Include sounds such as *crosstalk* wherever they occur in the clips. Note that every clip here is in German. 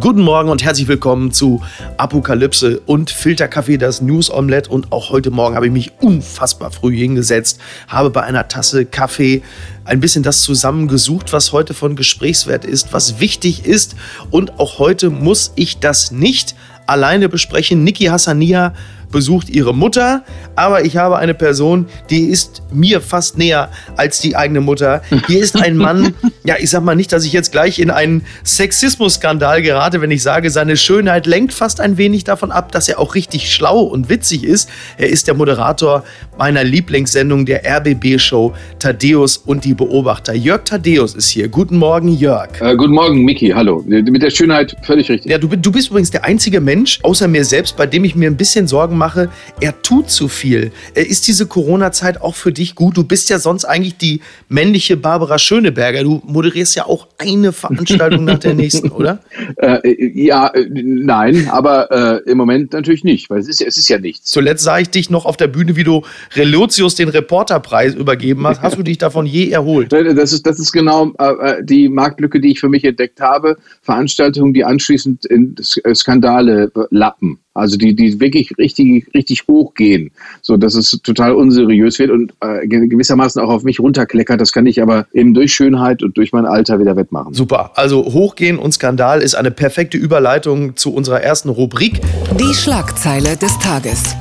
guten Morgen und herzlich willkommen zu Apokalypse und Filterkaffee, das News Omelette. Und auch heute Morgen habe ich mich unfassbar früh hingesetzt, habe bei einer Tasse Kaffee ein bisschen das zusammengesucht, was heute von Gesprächswert ist, was wichtig ist. Und auch heute muss ich das nicht alleine besprechen. Niki Hassania besucht ihre Mutter, aber ich habe eine Person, die ist mir fast näher als die eigene Mutter. Hier ist ein Mann, *laughs* ja, ich sag mal nicht, dass ich jetzt gleich in einen Sexismus-Skandal gerate, wenn ich sage, seine Schönheit lenkt fast ein wenig davon ab, dass er auch richtig schlau und witzig ist. Er ist der Moderator meiner Lieblingssendung der RBB-Show Thaddeus und die Beobachter. Jörg Thaddeus ist hier. Guten Morgen, Jörg. Äh, guten Morgen, Miki. Hallo. Mit der Schönheit völlig richtig. Ja, du, du bist übrigens der einzige Mensch, außer mir selbst, bei dem ich mir ein bisschen Sorgen mache, mache, er tut zu viel. Ist diese Corona-Zeit auch für dich gut? Du bist ja sonst eigentlich die männliche Barbara Schöneberger. Du moderierst ja auch eine Veranstaltung nach der nächsten, oder? *laughs* Äh, ja, äh, nein, aber äh, im Moment natürlich nicht, weil es ist, es ist ja nichts. Zuletzt sah ich dich noch auf der Bühne, wie du Relotius den Reporterpreis übergeben hast. Hast du dich davon je erholt? Das ist, das ist genau äh, die Marktlücke, die ich für mich entdeckt habe. Veranstaltungen, die anschließend in Skandale lappen. Also die, die wirklich richtig, richtig hochgehen, so dass es total unseriös wird und äh, gewissermaßen auch auf mich runterkleckert. Das kann ich aber eben durch Schönheit und durch mein Alter wieder wettmachen. Super. Also hochgehen und Skandal ist eine perfekte Überleitung zu unserer ersten Rubrik. Die Schlagzeile des Tages.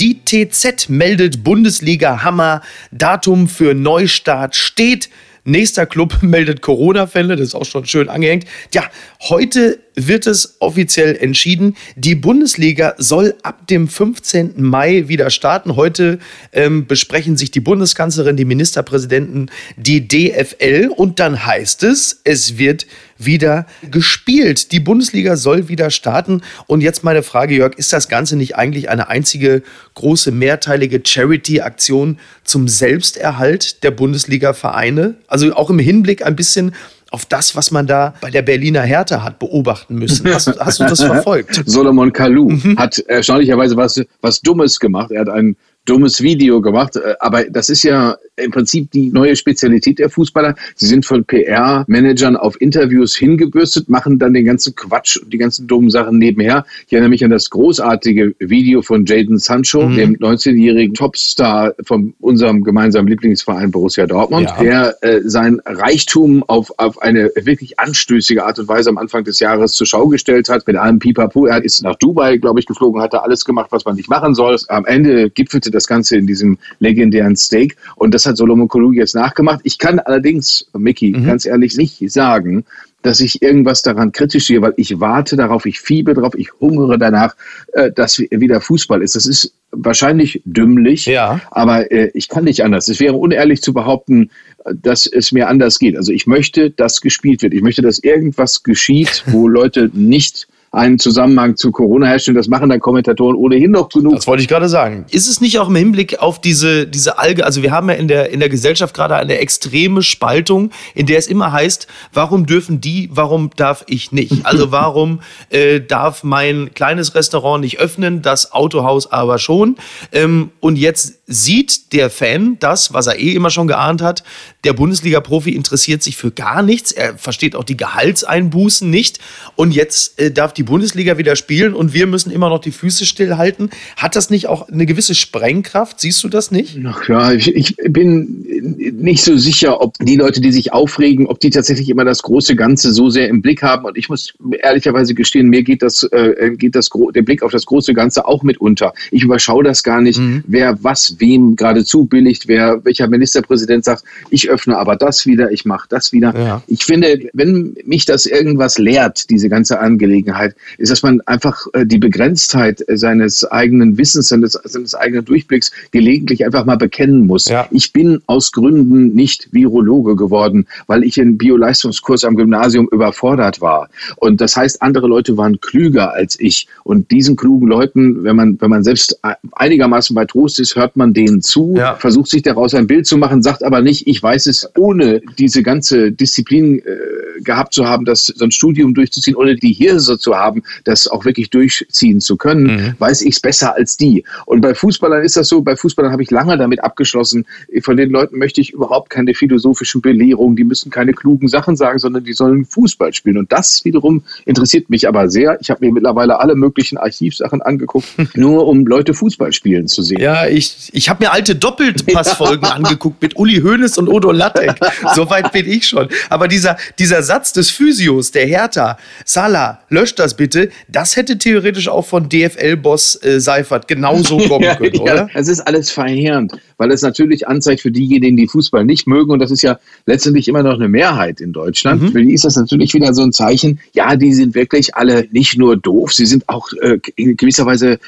Die TZ meldet Bundesliga Hammer. Datum für Neustart steht. Nächster Club *laughs* meldet Corona-Fälle, das ist auch schon schön angehängt. Ja, heute wird es offiziell entschieden. Die Bundesliga soll ab dem 15. Mai wieder starten. Heute ähm, besprechen sich die Bundeskanzlerin, die Ministerpräsidenten, die DFL und dann heißt es, es wird wieder gespielt. Die Bundesliga soll wieder starten. Und jetzt meine Frage, Jörg, ist das Ganze nicht eigentlich eine einzige große mehrteilige Charity-Aktion zum Selbsterhalt der Bundesliga-Vereine? Also auch im Hinblick ein bisschen auf das, was man da bei der Berliner Hertha hat beobachten müssen. Hast, hast du das *laughs* verfolgt? Solomon Kalou mhm. hat erstaunlicherweise was, was Dummes gemacht. Er hat ein dummes Video gemacht, äh, aber das ist ja im Prinzip die neue Spezialität der Fußballer. Sie sind von PR-Managern auf Interviews hingebürstet, machen dann den ganzen Quatsch und die ganzen dummen Sachen nebenher. Ich erinnere mich an das großartige Video von Jaden Sancho, mhm. dem 19-jährigen Topstar von unserem gemeinsamen Lieblingsverein Borussia Dortmund, ja. der äh, sein Reichtum auf, auf eine wirklich anstößige Art und Weise am Anfang des Jahres zur Schau gestellt hat. Mit allem Pipapo. Er ist nach Dubai, glaube ich, geflogen, hat da alles gemacht, was man nicht machen soll. Am Ende gipfelte das Ganze in diesem legendären Steak. Und das hat Solomon Kalou jetzt nachgemacht. Ich kann allerdings, Mickey, mhm. ganz ehrlich nicht sagen, dass ich irgendwas daran kritisch sehe, weil ich warte darauf, ich fiebe darauf, ich hungere danach, äh, dass wieder Fußball ist. Das ist wahrscheinlich dümmlich, ja. aber äh, ich kann nicht anders. Es wäre unehrlich zu behaupten, dass es mir anders geht. Also ich möchte, dass gespielt wird. Ich möchte, dass irgendwas geschieht, wo *laughs* Leute nicht einen Zusammenhang zu Corona herstellen. Das machen dann Kommentatoren ohnehin noch genug. Das wollte ich gerade sagen. Ist es nicht auch im Hinblick auf diese, diese Alge, also wir haben ja in der, in der Gesellschaft gerade eine extreme Spaltung, in der es immer heißt, warum dürfen die, warum darf ich nicht? Also *laughs* warum äh, darf mein kleines Restaurant nicht öffnen, das Autohaus aber schon? Ähm, und jetzt sieht der Fan das, was er eh immer schon geahnt hat. Der Bundesliga-Profi interessiert sich für gar nichts. Er versteht auch die Gehaltseinbußen nicht. Und jetzt äh, darf die die Bundesliga wieder spielen und wir müssen immer noch die Füße stillhalten. Hat das nicht auch eine gewisse Sprengkraft? Siehst du das nicht? Ach ja, ich, ich bin nicht so sicher, ob die Leute, die sich aufregen, ob die tatsächlich immer das große Ganze so sehr im Blick haben. Und ich muss ehrlicherweise gestehen, mir geht das, äh, geht das der Blick auf das große Ganze auch mit unter. Ich überschaue das gar nicht, mhm. wer was wem gerade zubilligt, wer welcher Ministerpräsident sagt, ich öffne aber das wieder, ich mache das wieder. Ja. Ich finde, wenn mich das irgendwas lehrt, diese ganze Angelegenheit, ist, dass man einfach äh, die Begrenztheit seines eigenen Wissens, seines, seines eigenen Durchblicks gelegentlich einfach mal bekennen muss. Ja. Ich bin aus Gründen nicht Virologe geworden, weil ich in Bioleistungskurs am Gymnasium überfordert war. Und das heißt, andere Leute waren klüger als ich. Und diesen klugen Leuten, wenn man, wenn man selbst einigermaßen bei Trost ist, hört man denen zu, ja. versucht sich daraus ein Bild zu machen, sagt aber nicht, ich weiß es ohne diese ganze Disziplin. Äh, gehabt zu haben, das so ein Studium durchzuziehen oder die Hirse zu haben, das auch wirklich durchziehen zu können, mhm. weiß ich es besser als die. Und bei Fußballern ist das so, bei Fußballern habe ich lange damit abgeschlossen, von den Leuten möchte ich überhaupt keine philosophischen Belehrungen, die müssen keine klugen Sachen sagen, sondern die sollen Fußball spielen. Und das wiederum interessiert mich aber sehr. Ich habe mir mittlerweile alle möglichen Archivsachen angeguckt, *laughs* nur um Leute Fußball spielen zu sehen. Ja, ich, ich habe mir alte Doppelpassfolgen *laughs* angeguckt mit Uli Hoeneß und Odo Lattek. *laughs* Soweit bin ich schon. Aber dieser, dieser Satz des Physios, der Hertha, Salah, löscht das bitte, das hätte theoretisch auch von DFL-Boss äh, Seifert genauso *laughs* kommen ja, können, oder? es ist alles verheerend, weil es natürlich anzeigt für diejenigen, die Fußball nicht mögen, und das ist ja letztendlich immer noch eine Mehrheit in Deutschland, mhm. für die ist das natürlich wieder so ein Zeichen, ja, die sind wirklich alle nicht nur doof, sie sind auch äh, in gewisser Weise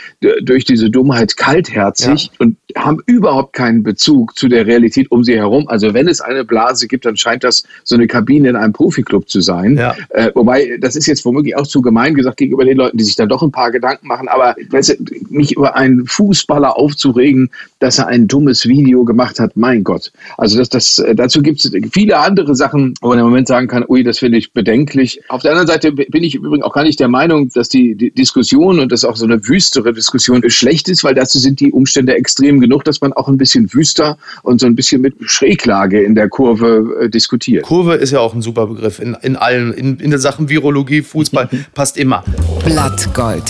durch diese Dummheit kaltherzig ja. und haben überhaupt keinen Bezug zu der Realität um sie herum. Also wenn es eine Blase gibt, dann scheint das so eine Kabine in einem Profiklub zu sein. Ja. Äh, wobei, das ist jetzt womöglich auch zu gemein gesagt gegenüber den Leuten, die sich dann doch ein paar Gedanken machen. Aber weißt du, mich über einen Fußballer aufzuregen, dass er ein dummes Video gemacht hat, mein Gott. Also das, das, äh, dazu gibt es viele andere Sachen, wo man im Moment sagen kann, ui, das finde ich bedenklich. Auf der anderen Seite bin ich übrigens auch gar nicht der Meinung, dass die, die Diskussion und das auch so eine wüstere Diskussion schlecht ist, weil dazu sind die Umstände extrem genug, dass man auch ein bisschen wüster und so ein bisschen mit Schräglage in der Kurve äh, diskutiert. Kurve ist ja auch ein super Begriff in, in allen, in, in der Sachen Virologie, Fußball, *laughs* passt immer. Blattgold.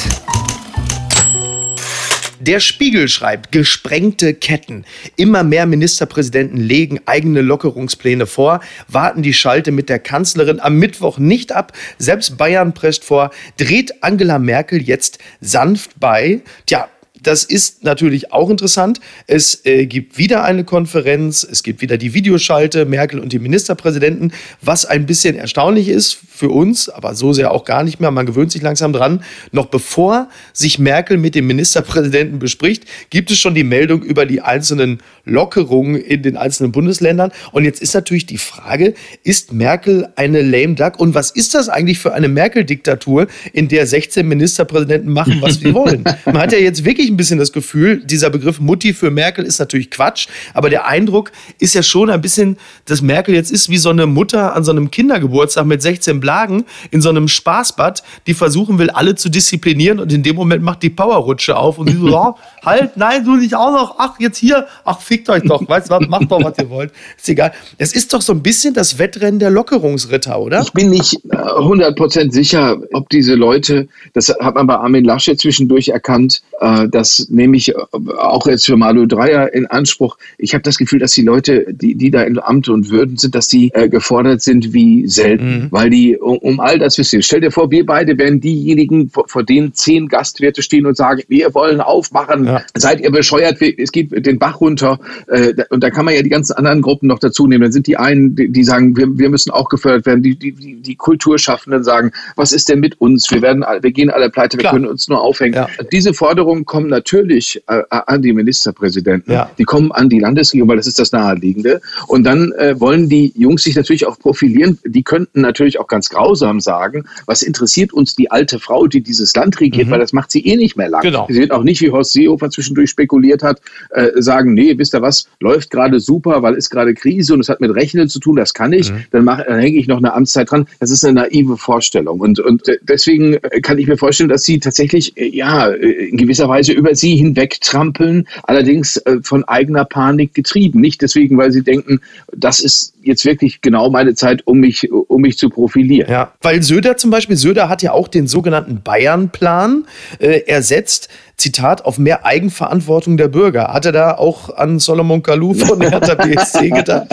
Der Spiegel schreibt, gesprengte Ketten. Immer mehr Ministerpräsidenten legen eigene Lockerungspläne vor, warten die Schalte mit der Kanzlerin am Mittwoch nicht ab. Selbst Bayern prescht vor, dreht Angela Merkel jetzt sanft bei. Tja, das ist natürlich auch interessant. Es äh, gibt wieder eine Konferenz, es gibt wieder die Videoschalte, Merkel und die Ministerpräsidenten, was ein bisschen erstaunlich ist für uns, aber so sehr auch gar nicht mehr. Man gewöhnt sich langsam dran. Noch bevor sich Merkel mit dem Ministerpräsidenten bespricht, gibt es schon die Meldung über die einzelnen Lockerungen in den einzelnen Bundesländern. Und jetzt ist natürlich die Frage, ist Merkel eine lame duck? Und was ist das eigentlich für eine Merkel-Diktatur, in der 16 Ministerpräsidenten machen, was sie *laughs* wollen? Man hat ja jetzt wirklich ein bisschen das Gefühl, dieser Begriff Mutti für Merkel ist natürlich Quatsch, aber der Eindruck ist ja schon ein bisschen, dass Merkel jetzt ist wie so eine Mutter an so einem Kindergeburtstag mit 16 Blagen in so einem Spaßbad, die versuchen will, alle zu disziplinieren und in dem Moment macht die Powerrutsche auf und sie so, *laughs* oh, halt, nein, du nicht auch noch, ach, jetzt hier, ach, fickt euch doch, weißt du was, macht doch, was ihr wollt, ist egal. Es ist doch so ein bisschen das Wettrennen der Lockerungsritter, oder? Ich bin nicht 100% äh, sicher, ob diese Leute, das hat man bei Armin Laschet zwischendurch erkannt, äh, das nehme ich auch jetzt für Malu Dreier in Anspruch. Ich habe das Gefühl, dass die Leute, die, die da in Amt und Würden sind, dass die äh, gefordert sind wie selten, mhm. weil die um, all das wissen. Stell dir vor, wir beide wären diejenigen, vor, vor denen zehn Gastwirte stehen und sagen, wir wollen aufmachen, ja. Seid ihr bescheuert, es geht den Bach runter. Äh, und da kann man ja die ganzen anderen Gruppen noch dazu nehmen. Dann sind die einen, die, die sagen, wir, wir müssen auch gefördert werden. Die, die, die Kulturschaffenden sagen, was ist denn mit uns? Wir, werden, wir gehen alle pleite, wir Klar. können uns nur aufhängen. Ja. Diese Forderungen kommen natürlich äh, an die Ministerpräsidenten. Ja. Die kommen an die Landesregierung, weil das ist das Naheliegende. Und dann äh, wollen die Jungs sich natürlich auch profilieren. Die könnten natürlich auch ganz grausam sagen, was interessiert uns die alte Frau, die dieses Land regiert, mhm. weil das macht sie eh nicht mehr lang. Genau. Sie wird auch nicht, wie Horst Seehofer zwischendurch spekuliert hat, äh, sagen, nee, wisst ihr was, läuft gerade super, weil ist gerade Krise und es hat mit Rechnen zu tun, das kann ich. Mhm. Dann, mach, dann hänge ich noch eine Amtszeit dran. Das ist eine naive Vorstellung. Und, und deswegen kann ich mir vorstellen, dass sie tatsächlich äh, ja in gewisser Weise über sie hinwegtrampeln, allerdings äh, von eigener Panik getrieben. Nicht deswegen, weil sie denken, das ist jetzt wirklich genau meine Zeit, um mich, um mich zu profilieren. Ja, weil Söder zum Beispiel, Söder hat ja auch den sogenannten Bayern-Plan äh, ersetzt. Zitat, auf mehr Eigenverantwortung der Bürger. Hat er da auch an Solomon Kalou von *laughs* Hertha BSC gedacht?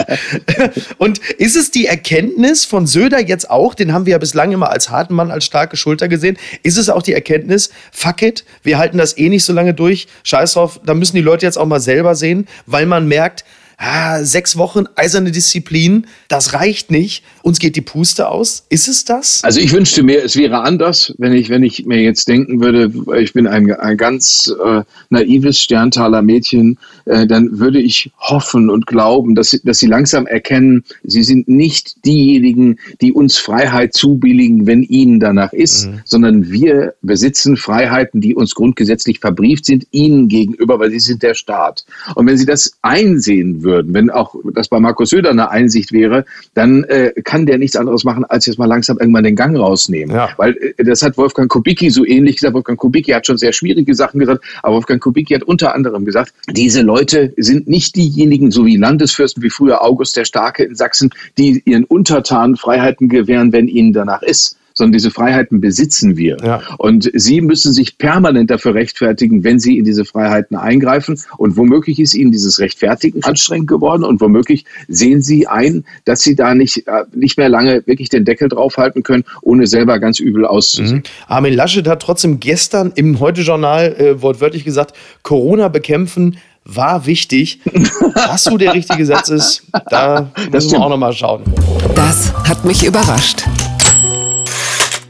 Und ist es die Erkenntnis von Söder jetzt auch, den haben wir ja bislang immer als harten Mann, als starke Schulter gesehen, ist es auch die Erkenntnis, fuck it, wir halten das eh nicht so lange durch, scheiß drauf, da müssen die Leute jetzt auch mal selber sehen, weil man merkt, ah, sechs Wochen eiserne Disziplin, das reicht nicht. Uns geht die Puste aus. Ist es das? Also ich wünschte mir, es wäre anders, wenn ich, wenn ich mir jetzt denken würde, ich bin ein, ein ganz äh, naives Sterntaler Mädchen, äh, dann würde ich hoffen und glauben, dass, dass sie langsam erkennen, sie sind nicht diejenigen, die uns Freiheit zubilligen, wenn ihnen danach ist, mhm. sondern wir besitzen Freiheiten, die uns grundgesetzlich verbrieft sind, ihnen gegenüber, weil sie sind der Staat. Und wenn sie das einsehen würden, wenn auch das bei Markus Söder eine Einsicht wäre, dann äh, kann der nichts anderes machen, als jetzt mal langsam irgendwann den Gang rausnehmen. Ja. Weil äh, das hat Wolfgang Kubicki so ähnlich gesagt. Wolfgang Kubicki hat schon sehr schwierige Sachen gesagt, aber Wolfgang Kubicki hat unter anderem gesagt, diese Leute sind nicht diejenigen, so wie Landesfürsten, wie früher August der Starke in Sachsen, die ihren Untertanen Freiheiten gewähren, wenn ihnen danach ist sondern diese Freiheiten besitzen wir. Ja. Und Sie müssen sich permanent dafür rechtfertigen, wenn Sie in diese Freiheiten eingreifen. Und womöglich ist Ihnen dieses Rechtfertigen anstrengend geworden und womöglich sehen Sie ein, dass Sie da nicht, äh, nicht mehr lange wirklich den Deckel draufhalten können, ohne selber ganz übel auszusehen. Mhm. Armin Laschet hat trotzdem gestern im Heute-Journal äh, wortwörtlich gesagt, Corona bekämpfen war wichtig. *laughs* Was so der richtige Satz ist, da müssen wir auch nochmal schauen. Das hat mich überrascht.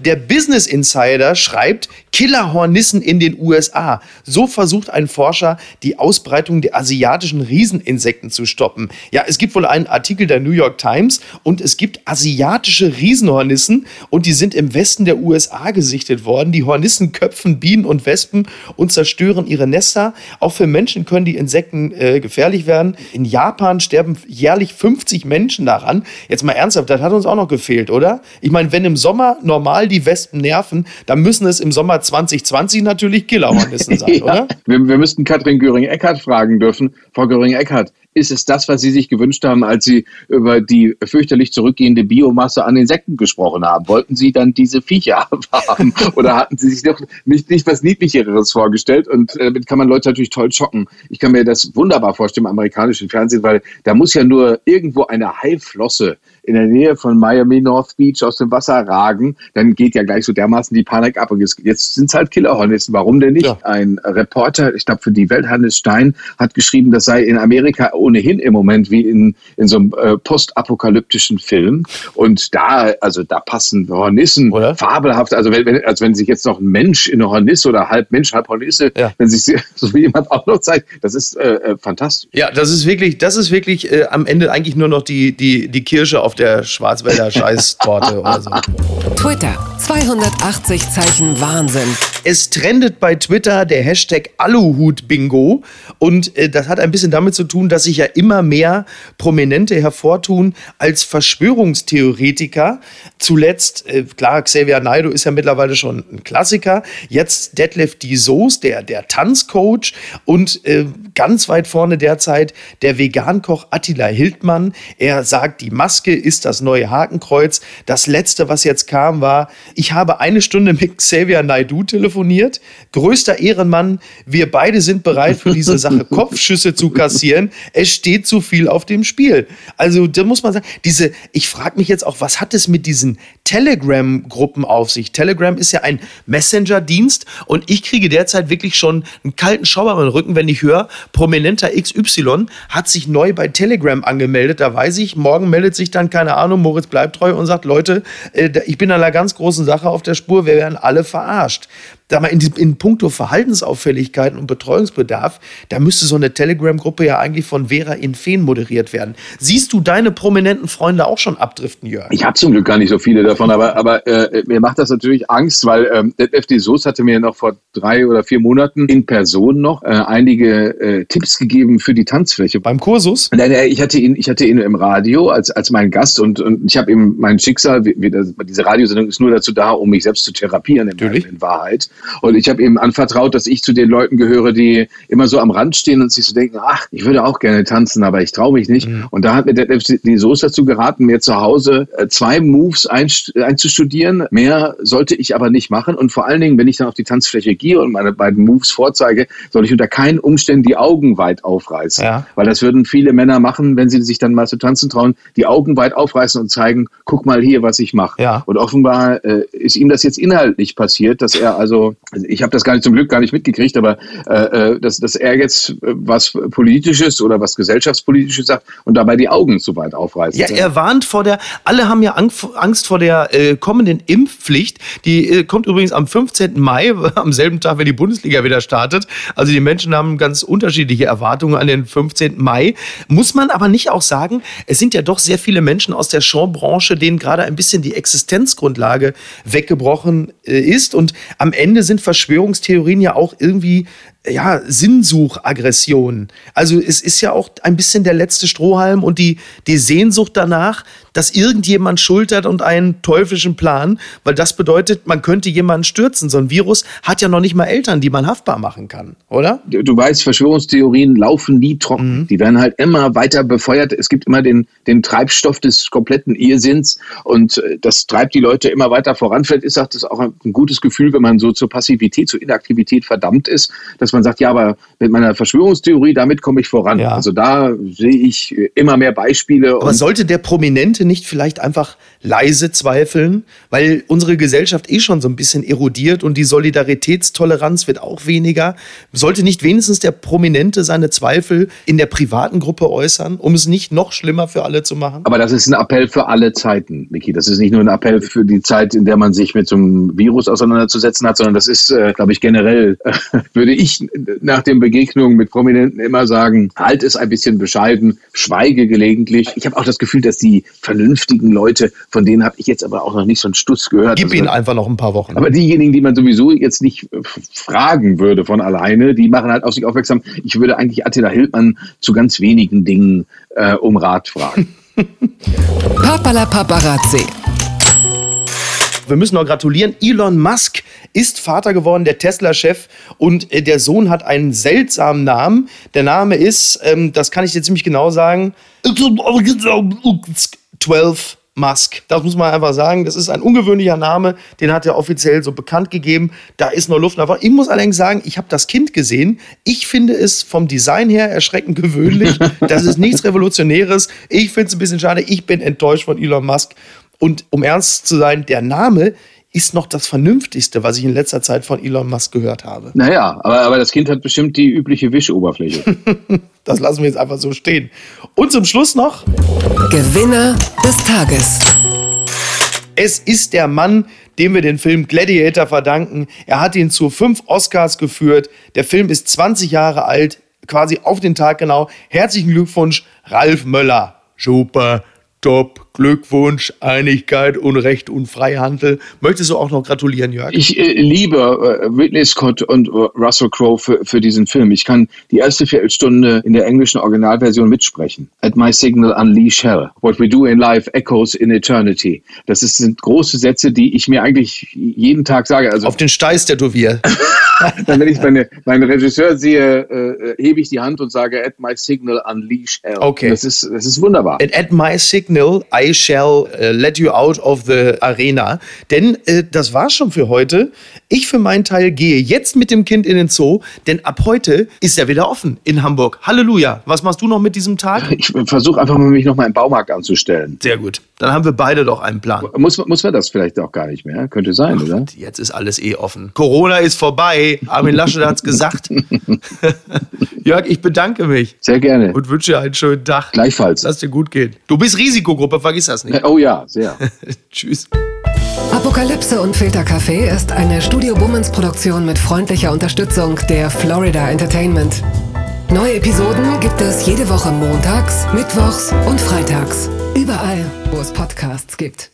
Der Business Insider schreibt, Killerhornissen in den USA. So versucht ein Forscher, die Ausbreitung der asiatischen Rieseninsekten zu stoppen. Ja, es gibt wohl einen Artikel der New York Times und es gibt asiatische Riesenhornissen und die sind im Westen der USA gesichtet worden. Die Hornissen köpfen Bienen und Wespen und zerstören ihre Nester. Auch für Menschen können die Insekten äh, gefährlich werden. In Japan sterben jährlich 50 Menschen daran. Jetzt mal ernsthaft, das hat uns auch noch gefehlt, oder? Ich meine, wenn im Sommer normal die Wespen nerven, dann müssen es im Sommer 2020 natürlich Killerhornissen *laughs* sein, ja. oder? Wir, wir müssten Katrin Göring-Eckardt fragen dürfen. Frau Göring-Eckardt, ist es das, was Sie sich gewünscht haben, als Sie über die fürchterlich zurückgehende Biomasse an Insekten gesprochen haben? Wollten Sie dann diese Viecher *laughs* haben oder hatten Sie sich doch nicht, nicht was Niedlicheres vorgestellt? Und äh, damit kann man Leute natürlich toll schocken. Ich kann mir das wunderbar vorstellen im amerikanischen Fernsehen, weil da muss ja nur irgendwo eine Haiflosse in der Nähe von Miami North Beach aus dem Wasser ragen, dann geht ja gleich so dermaßen die Panik ab. Und jetzt, jetzt sind es halt Killerhornissen. Warum denn nicht? Ja. Ein Reporter, ich glaube für die Welt, Hannes Stein, hat geschrieben, das sei in Amerika ohnehin im Moment wie in, in so einem äh, postapokalyptischen Film. Und da, also da passen Hornissen oder? fabelhaft. Also wenn, wenn, als wenn sich jetzt noch ein Mensch in eine Hornisse oder halb Mensch, halb Hornisse, ja. wenn sich *laughs* so wie jemand auch noch zeigt, das ist äh, äh, fantastisch. Ja, das ist wirklich, das ist wirklich äh, am Ende eigentlich nur noch die, die, die Kirsche auf auf der Schwarzwälder Scheißtorte oder so. Twitter, 280 Zeichen Wahnsinn. Es trendet bei Twitter der Hashtag Aluhut-Bingo. Und äh, das hat ein bisschen damit zu tun, dass sich ja immer mehr Prominente hervortun als Verschwörungstheoretiker. Zuletzt, äh, klar, Xavier Naidoo ist ja mittlerweile schon ein Klassiker. Jetzt Detlef D. Soos, der, der Tanzcoach. Und äh, ganz weit vorne derzeit der Vegankoch Attila Hildmann. Er sagt, die Maske ist das neue Hakenkreuz. Das letzte, was jetzt kam, war, ich habe eine Stunde mit Xavier Naidoo telefoniert. Größter Ehrenmann, wir beide sind bereit für diese Sache *laughs* Kopfschüsse zu kassieren. Es steht zu viel auf dem Spiel. Also da muss man sagen, diese, ich frage mich jetzt auch, was hat es mit diesen Telegram-Gruppen auf sich? Telegram ist ja ein Messenger-Dienst und ich kriege derzeit wirklich schon einen kalten Schauer im Rücken, wenn ich höre, prominenter XY hat sich neu bei Telegram angemeldet. Da weiß ich, morgen meldet sich dann, keine Ahnung, Moritz bleibt treu und sagt, Leute, äh, ich bin an einer ganz großen Sache auf der Spur, wir werden alle verarscht da mal in, in puncto Verhaltensauffälligkeiten und Betreuungsbedarf, da müsste so eine Telegram-Gruppe ja eigentlich von Vera Infeen moderiert werden. Siehst du deine prominenten Freunde auch schon abdriften, Jörg? Ich habe zum Glück gar nicht so viele davon, aber, aber äh, mir macht das natürlich Angst, weil ähm, FD Soos hatte mir noch vor drei oder vier Monaten in Person noch äh, einige äh, Tipps gegeben für die Tanzfläche. Beim Kursus? Nein, ich hatte ihn, ich hatte ihn im Radio als, als mein Gast und, und ich habe ihm mein Schicksal, wie, wie das, diese Radiosendung ist nur dazu da, um mich selbst zu therapieren in, in Wahrheit. Und ich habe ihm anvertraut, dass ich zu den Leuten gehöre, die immer so am Rand stehen und sich so denken, ach, ich würde auch gerne tanzen, aber ich traue mich nicht. Mhm. Und da hat mir der die Soße dazu geraten, mir zu Hause äh, zwei Moves einzustudieren. Mehr sollte ich aber nicht machen. Und vor allen Dingen, wenn ich dann auf die Tanzfläche gehe und meine beiden Moves vorzeige, soll ich unter keinen Umständen die Augen weit aufreißen. Ja. Weil das würden viele Männer machen, wenn sie sich dann mal zu tanzen trauen, die Augen weit aufreißen und zeigen, guck mal hier, was ich mache. Ja. Und offenbar äh, ist ihm das jetzt inhaltlich passiert, dass er also also ich habe das gar nicht zum Glück gar nicht mitgekriegt, aber äh, äh, dass, dass er jetzt äh, was Politisches oder was Gesellschaftspolitisches sagt und dabei die Augen zu weit aufreißt. Ja, er warnt vor der, alle haben ja Angst vor der äh, kommenden Impfpflicht. Die äh, kommt übrigens am 15. Mai, *laughs* am selben Tag, wenn die Bundesliga wieder startet. Also die Menschen haben ganz unterschiedliche Erwartungen an den 15. Mai. Muss man aber nicht auch sagen, es sind ja doch sehr viele Menschen aus der Showbranche, denen gerade ein bisschen die Existenzgrundlage weggebrochen äh, ist und am Ende sind Verschwörungstheorien ja auch irgendwie ja, Sinnsuchaggression. Also es ist ja auch ein bisschen der letzte Strohhalm und die, die Sehnsucht danach, dass irgendjemand schultert und einen teuflischen Plan, weil das bedeutet, man könnte jemanden stürzen. So ein Virus hat ja noch nicht mal Eltern, die man haftbar machen kann, oder? Du, du weißt, Verschwörungstheorien laufen nie trocken. Mhm. Die werden halt immer weiter befeuert. Es gibt immer den, den Treibstoff des kompletten Irrsinns und äh, das treibt die Leute immer weiter voran. Vielleicht ist das auch ein gutes Gefühl, wenn man so zur Passivität, zur Inaktivität verdammt ist, dass man sagt, ja, aber mit meiner Verschwörungstheorie, damit komme ich voran. Ja. Also da sehe ich immer mehr Beispiele. Aber sollte der Prominente nicht vielleicht einfach leise zweifeln, weil unsere Gesellschaft eh schon so ein bisschen erodiert und die Solidaritätstoleranz wird auch weniger. Sollte nicht wenigstens der Prominente seine Zweifel in der privaten Gruppe äußern, um es nicht noch schlimmer für alle zu machen? Aber das ist ein Appell für alle Zeiten, Niki. Das ist nicht nur ein Appell für die Zeit, in der man sich mit so einem Virus auseinanderzusetzen hat, sondern das ist, äh, glaube ich, generell, äh, *laughs* würde ich nach den Begegnungen mit Prominenten immer sagen, halt es ein bisschen bescheiden, schweige gelegentlich. Ich habe auch das Gefühl, dass die vernünftigen Leute, von denen habe ich jetzt aber auch noch nicht so einen Stuss gehört. Gib also, ihnen einfach noch ein paar Wochen. Aber diejenigen, die man sowieso jetzt nicht äh, fragen würde von alleine, die machen halt auf sich aufmerksam. Ich würde eigentlich Attila Hildmann zu ganz wenigen Dingen äh, um Rat fragen. Papala Paparazzi. Wir müssen noch gratulieren. Elon Musk ist Vater geworden, der Tesla-Chef. Und äh, der Sohn hat einen seltsamen Namen. Der Name ist, ähm, das kann ich dir ziemlich genau sagen, 12 Musk. Das muss man einfach sagen. Das ist ein ungewöhnlicher Name, den hat er offiziell so bekannt gegeben. Da ist noch Luft nach Ich muss allerdings sagen, ich habe das Kind gesehen. Ich finde es vom Design her erschreckend gewöhnlich. *laughs* Das ist nichts Revolutionäres. Ich finde es ein bisschen schade. Ich bin enttäuscht von Elon Musk. Und um ernst zu sein, der Name ist noch das Vernünftigste, was ich in letzter Zeit von Elon Musk gehört habe. Naja, aber, aber das Kind hat bestimmt die übliche Wischoberfläche. *laughs* das lassen wir jetzt einfach so stehen. Und zum Schluss noch Gewinner des Tages. Es ist der Mann, dem wir den Film Gladiator verdanken. Er hat ihn zu fünf Oscars geführt. Der Film ist 20 Jahre alt, quasi auf den Tag genau. Herzlichen Glückwunsch, Ralf Möller. Super. Top, Glückwunsch, Einigkeit, Unrecht und Freihandel. Möchtest du auch noch gratulieren, Jörg? Ich äh, liebe äh, Whitney Scott und äh, Russell Crowe für, für diesen Film. Ich kann die erste Viertelstunde in der englischen Originalversion mitsprechen. At my signal unleash hell. What we do in life echoes in eternity. Das sind große Sätze, die ich mir eigentlich jeden Tag sage. Also, Auf den Steiß tätowiert. *laughs* Dann, wenn ich meine, meinen Regisseur sehe, äh, hebe ich die Hand und sage, at my signal unleash hell. Okay. Das ist, das ist wunderbar. At, at my signal I shall uh, let you out of the arena. Denn äh, das war's schon für heute. Ich für meinen Teil gehe jetzt mit dem Kind in den Zoo, denn ab heute ist er wieder offen in Hamburg. Halleluja. Was machst du noch mit diesem Tag? Ich versuche einfach mal, mich noch mal im Baumarkt anzustellen. Sehr gut. Dann haben wir beide doch einen Plan. Muss, muss man das vielleicht auch gar nicht mehr? Könnte sein, Ach, oder? Jetzt ist alles eh offen. Corona ist vorbei. Armin Laschet hat es gesagt. *laughs* Jörg, ich bedanke mich. Sehr gerne. Und wünsche dir einen schönen Tag. Gleichfalls. Lass dir gut gehen. Du bist Risikogruppe, vergiss das nicht. Oh ja, sehr. *laughs* Tschüss. Apokalypse und Filterkaffee ist eine Studio Bummens Produktion mit freundlicher Unterstützung der Florida Entertainment. Neue Episoden gibt es jede Woche montags, mittwochs und freitags. Überall, wo es Podcasts gibt.